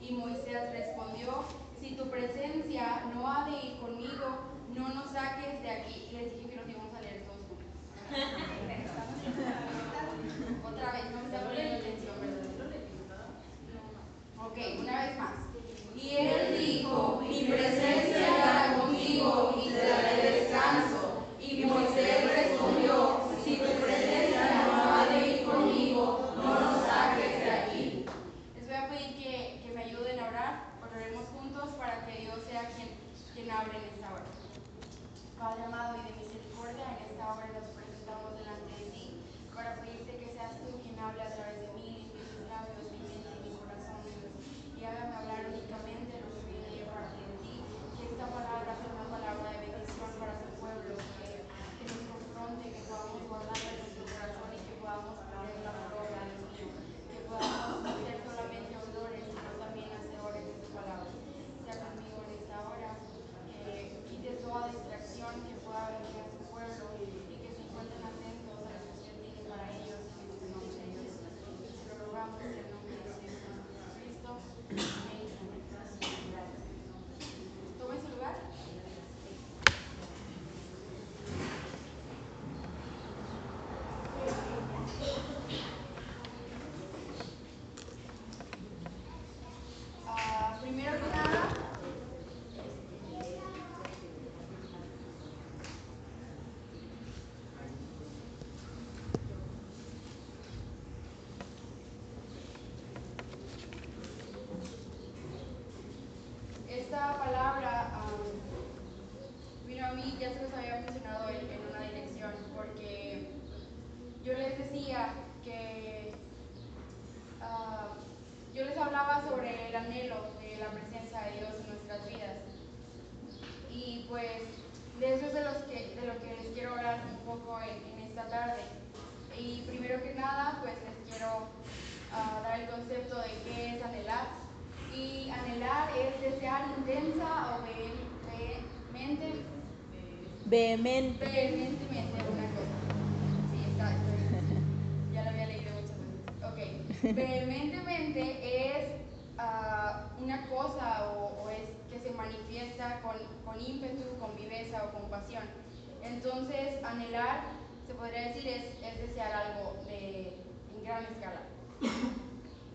Y Moisés respondió, si tu presencia no ha de ir conmigo, no nos saques de aquí. Les dije que los íbamos a leer todos juntos. Otra vez, no me poniendo atención, ¿verdad? Ok, una vez más. Y él dijo, mi presencia estará contigo y te daré descanso. Y Moisés respondió, si tu presencia no ha de ir conmigo, no nos saques de aquí. Les voy a pedir que, que me ayuden a orar, oraremos juntos para que Dios sea quien, quien hable en esta hora. Padre amado y de misericordia, en esta hora nos presentamos delante de ti para pedirte que seas tú quien hable a través de mí, limpie mis labios, mi mente y mi corazón, Dios, y hágame hablar únicamente lo que viene de parte de ti, que esta palabra sea una palabra de bendición para tu pueblo, que, que nos confronte, que podamos guardarla en nuestro corazón y que podamos ponerla por obra, Dios mío, que podamos ser solamente oidores, sino también hacedores de tu palabra. Sea conmigo en esta hora, que quite toda distracción que pueda venir a tu pueblo y que se encuentren atentos a lo que usted tiene para ellos en este nombre de Dios. Se lo rogamos en el nombre de Jesucristo. Amén. Tome su lugar. Ah, primero que nada, esta palabra am, vino a mí, ya se los había mencionado en, en una dirección, porque yo les decía que ah, yo les hablaba sobre el anhelo de la presencia de Dios en nuestras vidas. Y pues de eso es de, los que, de lo que les quiero hablar un poco en, en esta tarde. Y primero que nada, pues les quiero ah, dar el concepto de qué es anhelar. Y anhelar es desear intensa o ve- vehemente, Vehemente. vehementemente una cosa. Sí, está, estoy- ya lo había leído muchas veces. Ok. Vehementemente es ah, una cosa o, es que se manifiesta con, con ímpetu, con viveza o con pasión. Entonces, anhelar, se podría decir, es, es desear algo en gran escala.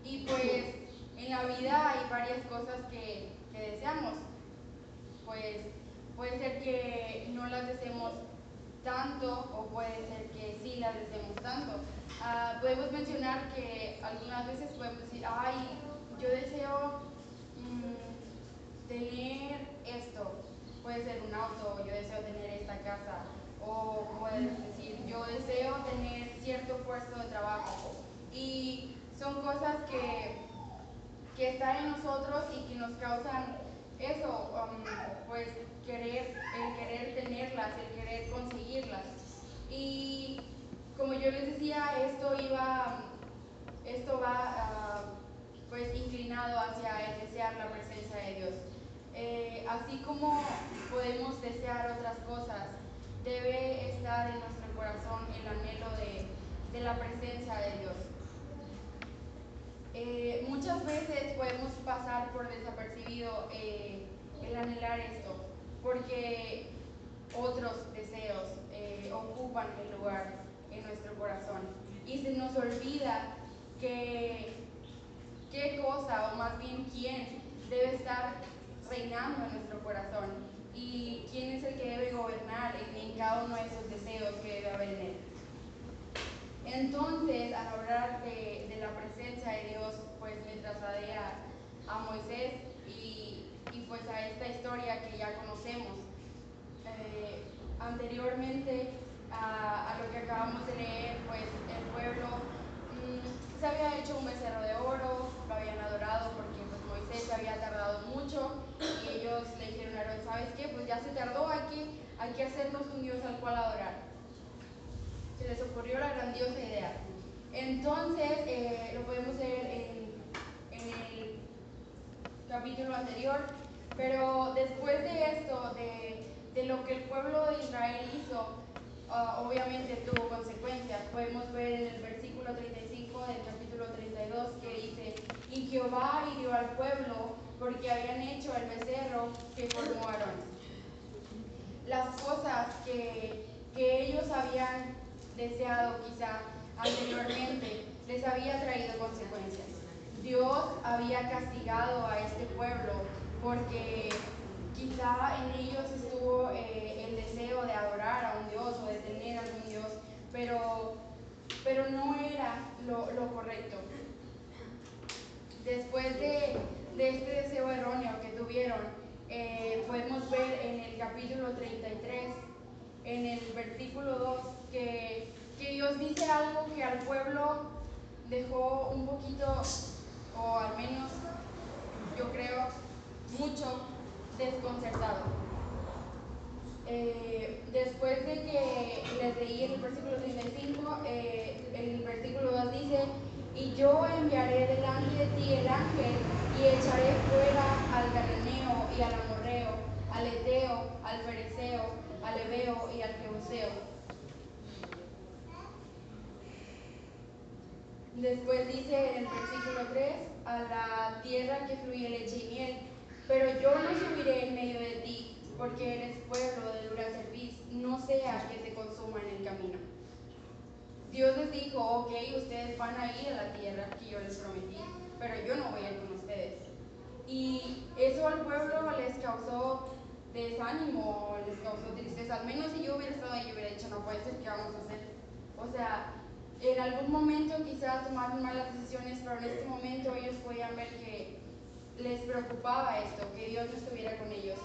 Y pues en la vida hay varias cosas que, que deseamos. Pues puede ser que no las deseemos tanto o puede ser que sí las deseemos tanto. Ah, podemos mencionar que algunas veces podemos decir, ay, yo deseo mm, tener esto. Puede ser un auto, yo deseo tener esta casa. O puedes decir, yo deseo tener cierto puesto de trabajo. Y son cosas que, que están en nosotros y que nos causan eso, um, pues querer, el querer tenerlas, el querer conseguirlas. Y como yo les decía, esto iba, esto va ah, pues inclinado hacia el desear la presencia de Dios. Eh, así como podemos desear otras cosas, debe estar en nuestro corazón el anhelo de, de la presencia de Dios. Eh, muchas veces podemos pasar por desapercibido eh, el anhelar esto, porque otros deseos ocupan el lugar en nuestro corazón. Y se nos olvida que qué cosa, o más bien quién, debe estar reinando en nuestro corazón y quién es el que debe gobernar en, en cada uno de esos deseos que debe haber en él. Entonces, al hablar de, la presencia de Dios, pues me trasladé a, Moisés y, pues a esta historia que ya conocemos. Eh, anteriormente a, lo que acabamos de leer, pues el pueblo mmm, se había hecho un becerro de oro, lo habían adorado porque pues, Moisés se había tardado mucho y ellos le dijeron a Aarón, ¿sabes qué? Pues ya se tardó, hay que, hay que hacernos un Dios al cual adorar se les ocurrió la grandiosa idea. Entonces, eh, lo podemos leer en, en, el capítulo anterior, pero después de esto, de, de lo que el pueblo de Israel hizo, uh, obviamente tuvo consecuencias. Podemos ver en el versículo 35 del capítulo 32 que dice, y Jehová hirió al pueblo porque habían hecho el becerro que formó Aarón. Las cosas que, que ellos habían deseado quizá anteriormente les había traído consecuencias. Dios había castigado a este pueblo porque quizá en ellos estuvo eh, el deseo de adorar a un Dios o de tener algún Dios, pero, pero no era lo, lo correcto. Después de, de, este deseo erróneo que tuvieron, eh, podemos ver en el capítulo 33, en el versículo 2, que, que Dios dice algo que al pueblo dejó un poquito, o al menos yo creo, mucho desconcertado. Eh, después de que les leí el versículo 35, eh, el versículo 2 dice, y yo enviaré delante de ti el ángel y echaré fuera al galaneo y al amorreo, al eteo, al fereceo, al ebeo y al jebuseo Después dice en el versículo 3, a la tierra que fluye leche y miel, pero yo no subiré en medio de ti, porque eres pueblo de dura cerviz, no sea que te consuma en el camino. Dios les dijo, ok, ustedes van a ir a la tierra que yo les prometí, pero yo no voy a ir con ustedes. Y eso al pueblo les causó desánimo, les causó tristeza. Al menos si yo hubiera estado ahí, yo hubiera dicho, no puede ser, ¿qué vamos a hacer? O sea, en algún momento quizás tomaron malas decisiones, pero en este momento ellos podían ver que les preocupaba esto, que Dios no estuviera con ellos.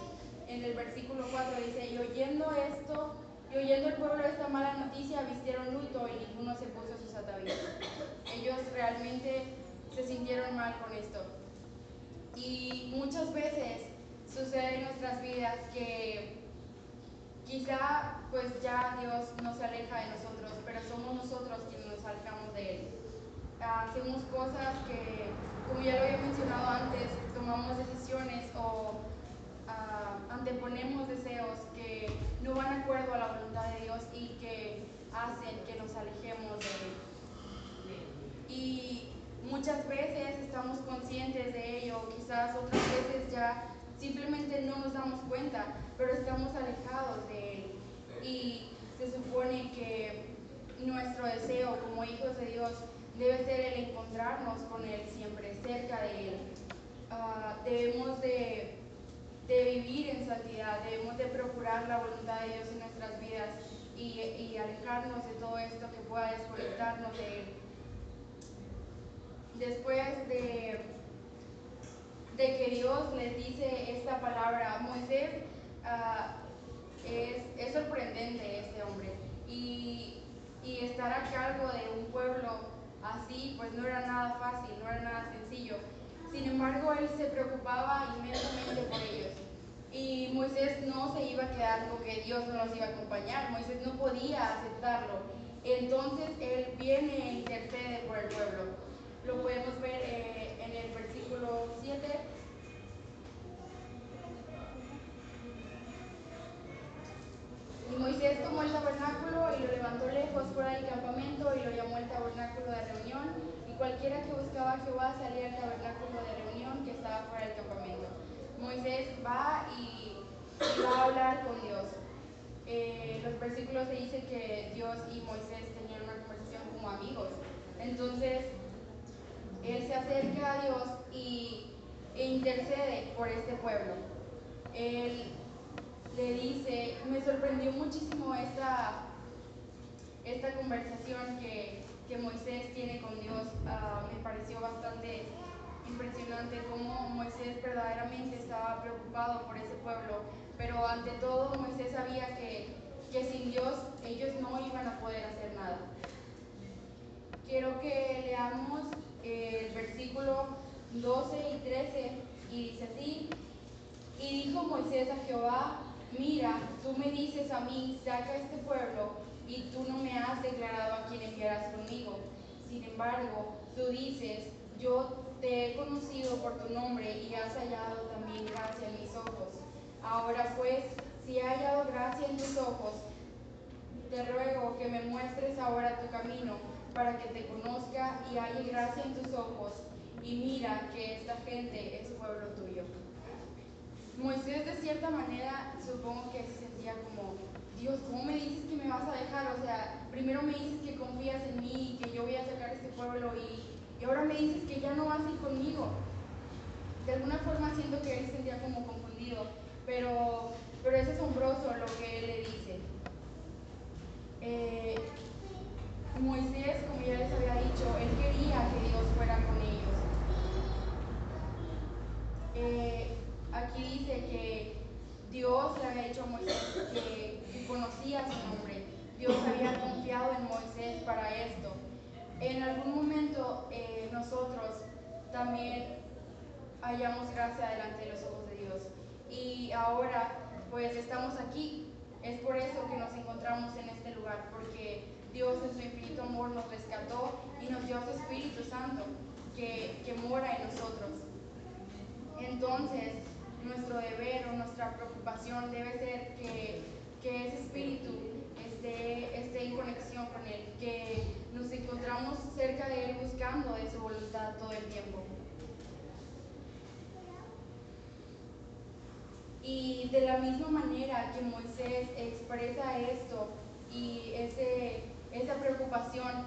En el versículo 4 dice, y oyendo esto, y oyendo el pueblo esta mala noticia, vistieron luto y ninguno se puso sus atavíos. Ellos realmente se sintieron mal con esto. Y muchas veces sucede en nuestras vidas que quizá pues ya Dios nos aleja de nosotros, pero somos nosotros quienes nos alejamos de Él. Hacemos cosas que, como ya lo había mencionado antes, tomamos decisiones o uh, anteponemos deseos que no van de acuerdo a la voluntad de Dios y que hacen que nos alejemos de Él. Y muchas veces estamos conscientes de ello, quizás otras veces ya simplemente no nos damos cuenta, pero estamos alejados de Él. Y se supone que nuestro deseo como hijos de Dios debe ser el encontrarnos con Él siempre, cerca de Él. Uh, debemos de, en santidad, debemos de procurar la voluntad de Dios en nuestras vidas y, y alejarnos de todo esto que pueda desconectarnos de Él. Después de, de que Dios les dice esta palabra a Moisés, uh, es, es sorprendente este hombre. Y, y estar a cargo de un pueblo así, pues no era nada fácil, no era nada sencillo. Sin embargo, él se preocupaba inmensamente por ellos. Y Moisés no se iba a quedar con que Dios no los iba a acompañar. Moisés no podía aceptarlo. Entonces él viene e intercede por el pueblo. Lo podemos ver eh, en el versículo 7 Y Moisés tomó el tabernáculo y lo levantó lejos fuera del campamento y lo llamó el tabernáculo de reunión. Y cualquiera que buscaba a Jehová salía al tabernáculo de reunión que estaba fuera del campamento. Moisés va y, va a hablar con Dios. Eh, los versículos se dice que Dios y Moisés tenían una conversación como amigos. Entonces, él se acerca a Dios y, e intercede por este pueblo. Él le dice, me sorprendió muchísimo esta, esta conversación que, que Moisés tiene con Dios, uh, me pareció bastante impresionante cómo Moisés verdaderamente estaba preocupado por ese pueblo, pero ante todo Moisés sabía que, que sin Dios ellos no iban a poder hacer nada. Quiero que leamos el versículo 12 y 13 y dice así, y dijo Moisés a Jehová, mira, tú me dices a mí, saca este pueblo, y tú no me has declarado a quién enviarás conmigo. Sin embargo, tú dices, yo te he conocido por tu nombre y has hallado también gracia en mis ojos. Ahora pues, si he hallado gracia en tus ojos, te ruego que me muestres ahora tu camino para que te conozca y halle gracia en tus ojos y mira que esta gente es pueblo tuyo. Moisés de cierta manera supongo que se sentía como, Dios, ¿cómo me dices que me vas a dejar? O sea, primero me dices que confías en mí, que yo voy a sacar este pueblo y, y ahora me dices que ya no vas a conmigo. De alguna forma siento que él se sentía como confundido, pero, pero es asombroso lo que él le dice. Eh, Moisés, como ya les había dicho, él quería que Dios fuera con ellos. Eh, aquí dice que Dios le había dicho a Moisés que, conocía su nombre. Dios había confiado en Moisés para esto. En algún momento eh, nosotros también hallamos gracia delante de los ojos de Dios. Y ahora pues estamos aquí. Es por eso que nos encontramos en este lugar, porque Dios en su infinito amor nos rescató y nos dio su Espíritu Santo que, que mora en nosotros. Entonces, nuestro deber o nuestra preocupación debe ser que, que ese espíritu esté, esté, en conexión con Él, que nos encontramos cerca de Él buscando de su voluntad todo el tiempo. Y de la misma manera que Moisés expresa esto y ese, esa preocupación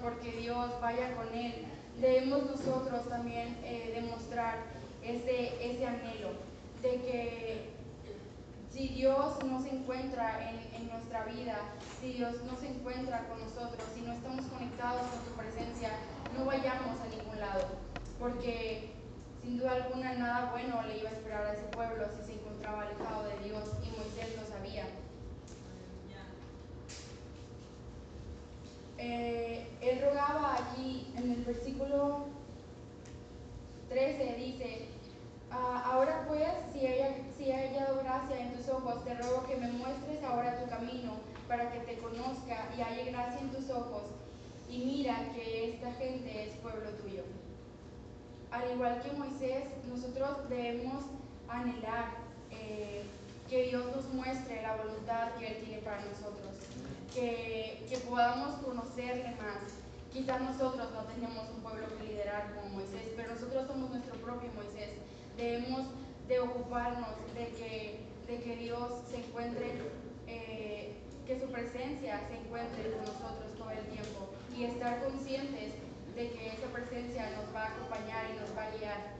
porque Dios vaya con él, debemos nosotros también eh, demostrar ese, ese anhelo de que si Dios no se encuentra en, en, nuestra vida, si Dios no se encuentra con nosotros, si no estamos conectados con su presencia, no vayamos a ningún lado, porque sin duda alguna nada bueno le iba a esperar a ese pueblo si se encontraba alejado de Dios y Moisés lo sabía. Eh, él rogaba aquí en el versículo 13, dice, ah, ahora pues, si, ella, si hallado gracia en tus ojos, te ruego que me muestres ahora tu camino para que te conozca y haya gracia en tus ojos. Y mira que esta gente es pueblo tuyo. Al igual que Moisés, nosotros debemos anhelar eh, que Dios nos muestre la voluntad que Él tiene para nosotros, que, que podamos conocerle más. Quizás nosotros no tenemos un pueblo que liderar como Moisés, pero nosotros somos nuestro propio Moisés. Debemos de ocuparnos de que, de que Dios se encuentre, eh, que su presencia se encuentre con nosotros todo el tiempo y estar conscientes de que esa presencia nos va a acompañar y nos va a guiar.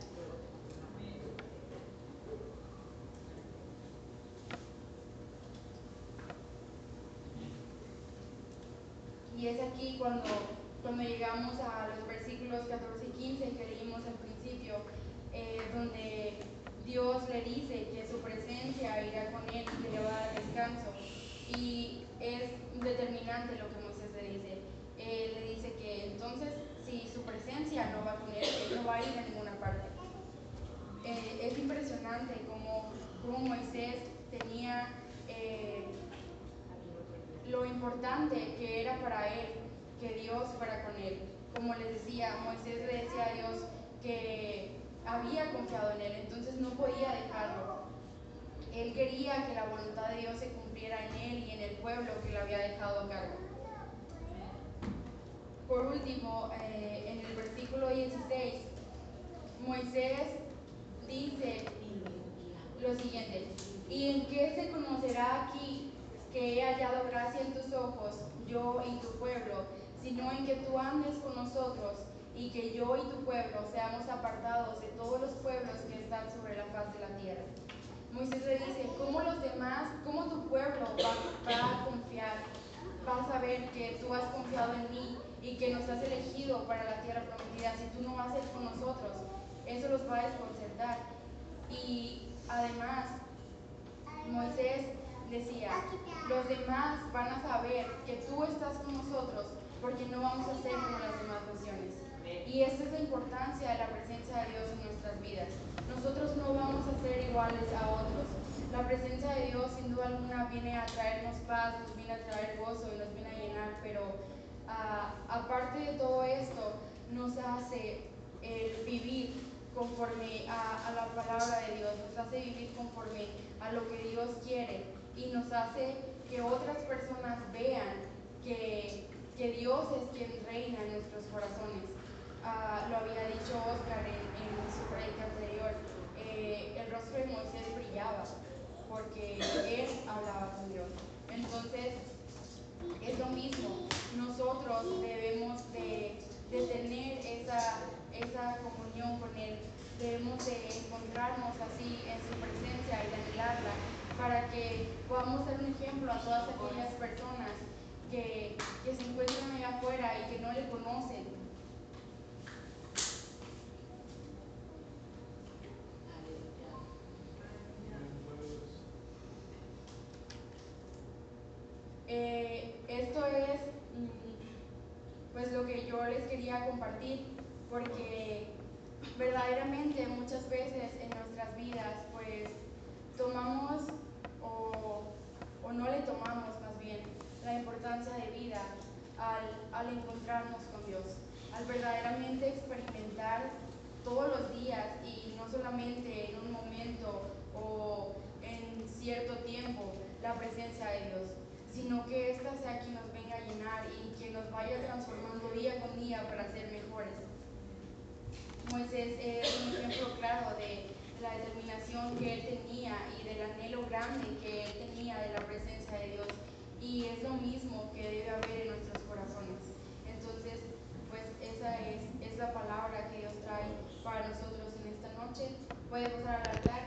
Y es aquí cuando, cuando llegamos a los versículos 14 y 15 que leímos al principio, eh, donde Dios le dice que su presencia irá con él y que le va a dar descanso. Y es determinante lo que Moisés le dice. Él le dice que entonces si su presencia no va con él, él no va a ir a ninguna parte. Eh, es impresionante como, como Moisés tenía eh, importante que era para él que Dios fuera con él. Como les decía, Moisés le decía a Dios que había confiado en él, entonces no podía dejarlo. Él quería que la voluntad de Dios se cumpliera en él y en el pueblo que le había dejado a cargo. Por último, eh, en el versículo 16, Moisés dice lo siguiente, ¿y en qué se conocerá aquí que he hallado gracia en tus ojos, yo y tu pueblo, sino en que tú andes con nosotros y que yo y tu pueblo seamos apartados de todos los pueblos que están sobre la faz de la tierra. Moisés le dice, ¿cómo los demás, cómo tu pueblo va, a confiar? Va a saber que tú has confiado en mí y que nos has elegido para la tierra prometida si tú no vas con nosotros. Eso los va a desconcertar. Y además, Moisés decía, los demás van a saber que tú estás con nosotros porque no vamos a ser como las demás naciones. Y esa es la importancia de la presencia de Dios en nuestras vidas. Nosotros no vamos a ser iguales a otros. La presencia de Dios sin duda alguna viene a traernos paz, nos viene a traer gozo y nos viene a llenar, pero uh, aparte de todo esto, nos hace el vivir conforme a, a la palabra de Dios, nos hace vivir conforme a lo que Dios quiere y nos hace que otras personas vean que, que Dios es quien reina en nuestros corazones. Uh, lo había dicho Oscar en, en su predica anterior, eh, el rostro de Moisés brillaba porque él hablaba con Dios. Entonces, es lo mismo. Nosotros debemos de, de tener esa, esa comunión con Él. Debemos de encontrarnos así en su presencia y anhelarla para que podamos ser un ejemplo a todas aquellas personas que, que se encuentran allá afuera y que no le conocen. Eh, esto es mm, pues lo que yo les quería compartir porque verdaderamente muchas veces en nuestras vidas pues tomamos no le tomamos más bien la importancia de vida al, al encontrarnos con Dios, al verdaderamente experimentar todos los días y no solamente en un momento o en cierto tiempo la presencia de Dios, sino que ésta sea quien nos venga a llenar y que nos vaya transformando día con día para ser mejores. Moisés es un ejemplo claro de la determinación que él tenía y del anhelo grande que él tenía de la presencia de Dios. Y es lo mismo que debe haber en nuestros corazones. Entonces, pues esa es, es la palabra que Dios trae para nosotros en esta noche. Puede pasar al altar.